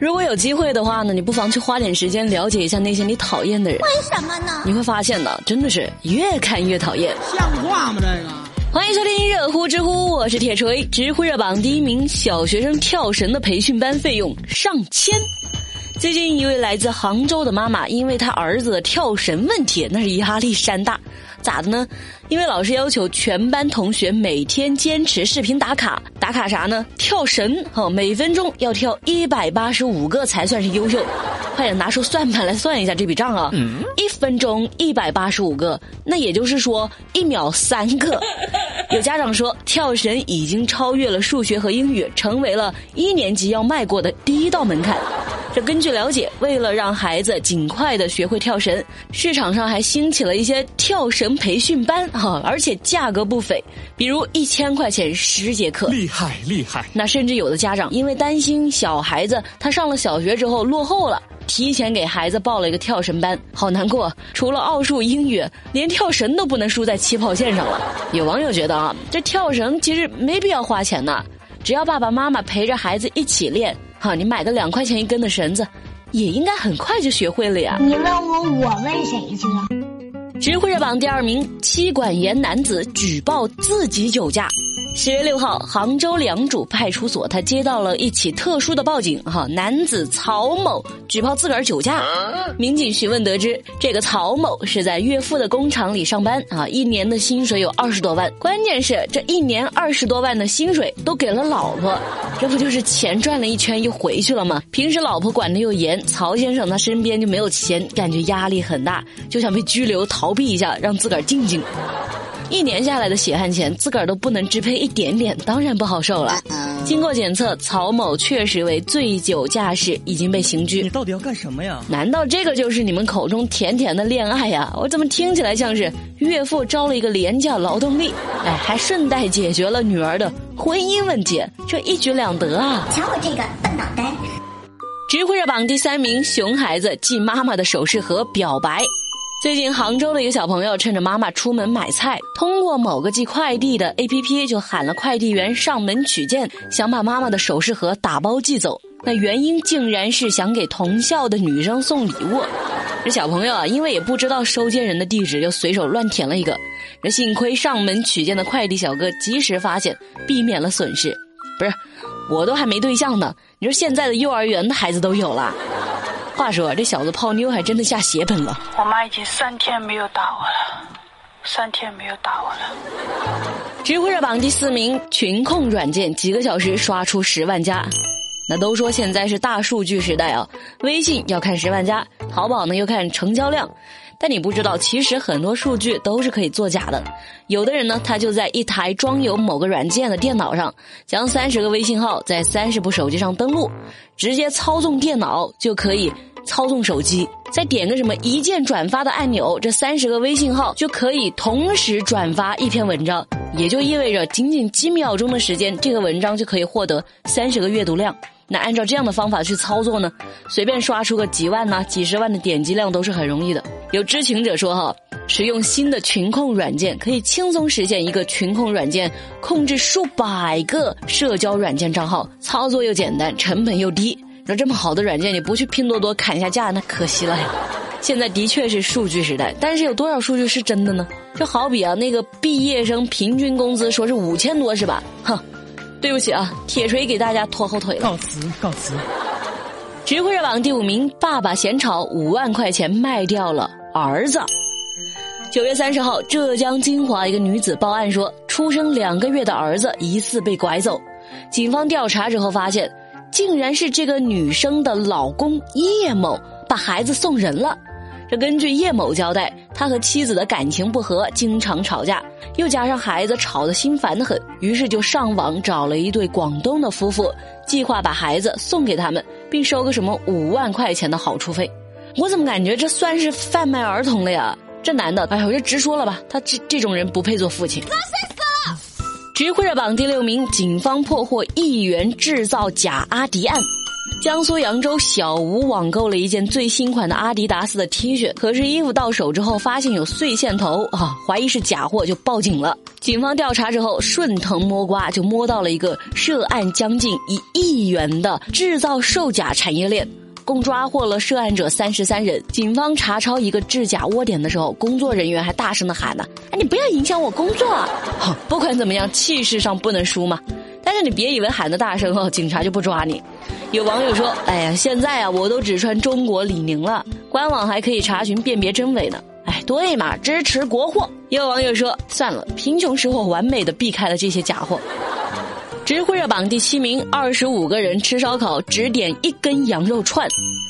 如果有机会的话呢，你不妨去花点时间了解一下那些你讨厌的人。为什么呢？你会发现呢，真的是越看越讨厌。像话吗？这个？欢迎收听热乎知乎，我是铁锤。知乎热榜第一名，小学生跳绳的培训班费用上千。最近一位来自杭州的妈妈，因为她儿子的跳绳问题，那是压力山大。咋的呢？因为老师要求全班同学每天坚持视频打卡，打卡啥呢？跳绳，哦，每分钟要跳一百八十五个才算是优秀。快点拿出算盘来算一下这笔账啊！一分钟一百八十五个，那也就是说一秒三个。有家长说，跳绳已经超越了数学和英语，成为了一年级要迈过的第一道门槛。这根据了解，为了让孩子尽快的学会跳绳，市场上还兴起了一些跳绳培训班哈，而且价格不菲，比如一千块钱十节课，厉害厉害。那甚至有的家长因为担心小孩子他上了小学之后落后了，提前给孩子报了一个跳绳班，好难过。除了奥数、英语，连跳绳都不能输在起跑线上了。有网友觉得啊，这跳绳其实没必要花钱呐，只要爸爸妈妈陪着孩子一起练。哈，你买个两块钱一根的绳子，也应该很快就学会了呀。你问我，我问谁去？知乎热榜第二名，妻管严男子举报自己酒驾。十月六号，杭州良渚派出所他接到了一起特殊的报警，哈，男子曹某举报自个儿酒驾。民警询问得知，这个曹某是在岳父的工厂里上班，啊，一年的薪水有二十多万。关键是这一年二十多万的薪水都给了老婆，这不就是钱赚了一圈又回去了吗？平时老婆管的又严，曹先生他身边就没有钱，感觉压力很大，就想被拘留逃避一下，让自个儿静静。一年下来的血汗钱，自个儿都不能支配一点点，当然不好受了。经过检测，曹某确实为醉酒驾驶，已经被刑拘。你到底要干什么呀？难道这个就是你们口中甜甜的恋爱呀？我怎么听起来像是岳父招了一个廉价劳动力？哎，还顺带解决了女儿的婚姻问题，这一举两得啊！瞧我这个笨脑袋！知乎热榜第三名，熊孩子寄妈妈的首饰盒表白。最近，杭州的一个小朋友趁着妈妈出门买菜，通过某个寄快递的 APP 就喊了快递员上门取件，想把妈妈的首饰盒打包寄走。那原因竟然是想给同校的女生送礼物。这小朋友啊，因为也不知道收件人的地址，就随手乱填了一个。这幸亏上门取件的快递小哥及时发现，避免了损失。不是，我都还没对象呢，你说现在的幼儿园的孩子都有了。话说，这小子泡妞还真的下血本了。我妈已经三天没有打我了，三天没有打我了。知乎热榜第四名，群控软件几个小时刷出十万加。那都说现在是大数据时代啊，微信要看十万加，淘宝呢又看成交量。但你不知道，其实很多数据都是可以作假的。有的人呢，他就在一台装有某个软件的电脑上，将三十个微信号在三十部手机上登录，直接操纵电脑就可以操纵手机，再点个什么一键转发的按钮，这三十个微信号就可以同时转发一篇文章，也就意味着仅仅几秒钟的时间，这个文章就可以获得三十个阅读量。那按照这样的方法去操作呢，随便刷出个几万呐、几十万的点击量都是很容易的。有知情者说哈，使用新的群控软件可以轻松实现一个群控软件控制数百个社交软件账号，操作又简单，成本又低。那这么好的软件，你不去拼多多砍一下价，那可惜了呀。现在的确是数据时代，但是有多少数据是真的呢？就好比啊，那个毕业生平均工资说是五千多是吧？哼。对不起啊，铁锤给大家拖后腿了。告辞，告辞。知乎热榜第五名，爸爸嫌吵，五万块钱卖掉了儿子。九月三十号，浙江金华一个女子报案说，出生两个月的儿子疑似被拐走。警方调查之后发现，竟然是这个女生的老公叶某把孩子送人了。这根据叶某交代，他和妻子的感情不和，经常吵架，又加上孩子吵得心烦的很，于是就上网找了一对广东的夫妇，计划把孩子送给他们，并收个什么五万块钱的好处费。我怎么感觉这算是贩卖儿童了呀？这男的，哎呀，我就直说了吧，他这这种人不配做父亲。知乎热榜第六名，警方破获亿元制造假阿迪案。江苏扬州小吴网购了一件最新款的阿迪达斯的 T 恤，可是衣服到手之后发现有碎线头啊，怀疑是假货，就报警了。警方调查之后，顺藤摸瓜就摸到了一个涉案将近一亿元的制造售假产业链，共抓获了涉案者三十三人。警方查抄一个制假窝点的时候，工作人员还大声的喊呢：“哎，你不要影响我工作！”好，不管怎么样，气势上不能输嘛。但是你别以为喊的大声哦，警察就不抓你。有网友说：“哎呀，现在啊，我都只穿中国李宁了，官网还可以查询辨别真伪呢。”哎，对嘛，支持国货。有网友说：“算了，贫穷使我完美的避开了这些假货。”知乎热榜第七名，二十五个人吃烧烤只点一根羊肉串。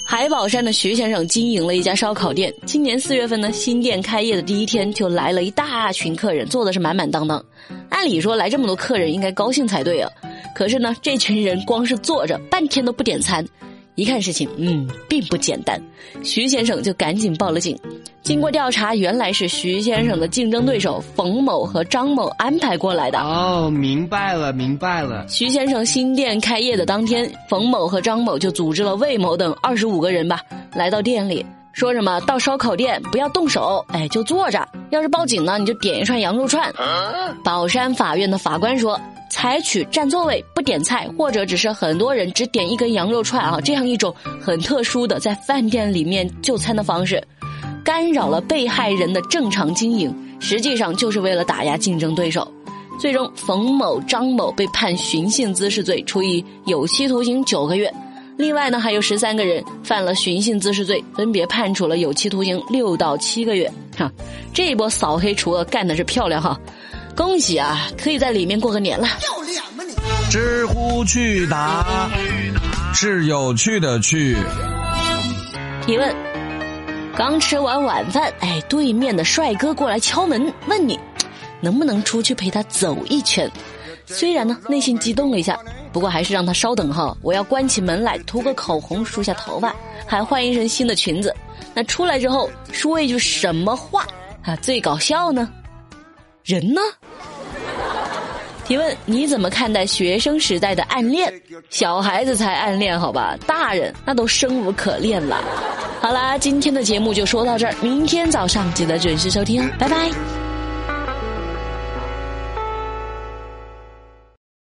海宝山的徐先生经营了一家烧烤店，今年四月份呢，新店开业的第一天就来了一大群客人，坐的是满满当当。按理说来这么多客人应该高兴才对啊，可是呢，这群人光是坐着半天都不点餐。一看事情，嗯，并不简单，徐先生就赶紧报了警。经过调查，原来是徐先生的竞争对手冯某和张某安排过来的。哦，明白了，明白了。徐先生新店开业的当天，冯某和张某就组织了魏某等二十五个人吧，来到店里，说什么到烧烤店不要动手，哎，就坐着。要是报警呢，你就点一串羊肉串。宝山法院的法官说。采取占座位不点菜，或者只是很多人只点一根羊肉串啊，这样一种很特殊的在饭店里面就餐的方式，干扰了被害人的正常经营，实际上就是为了打压竞争对手。最终，冯某、张某被判寻衅滋事罪，处以有期徒刑九个月。另外呢，还有十三个人犯了寻衅滋事罪，分别判处了有期徒刑六到七个月。哈，这一波扫黑除恶干的是漂亮哈。恭喜啊，可以在里面过个年了。要脸吗你？知乎去答是有趣的趣。提问：刚吃完晚饭，哎，对面的帅哥过来敲门，问你能不能出去陪他走一圈。虽然呢内心激动了一下，不过还是让他稍等哈，我要关起门来涂个口红，梳下头发，还换一身新的裙子。那出来之后说一句什么话啊最搞笑呢？人呢？提问：你怎么看待学生时代的暗恋？小孩子才暗恋好吧，大人那都生无可恋了。好啦，今天的节目就说到这儿，明天早上记得准时收听，拜拜。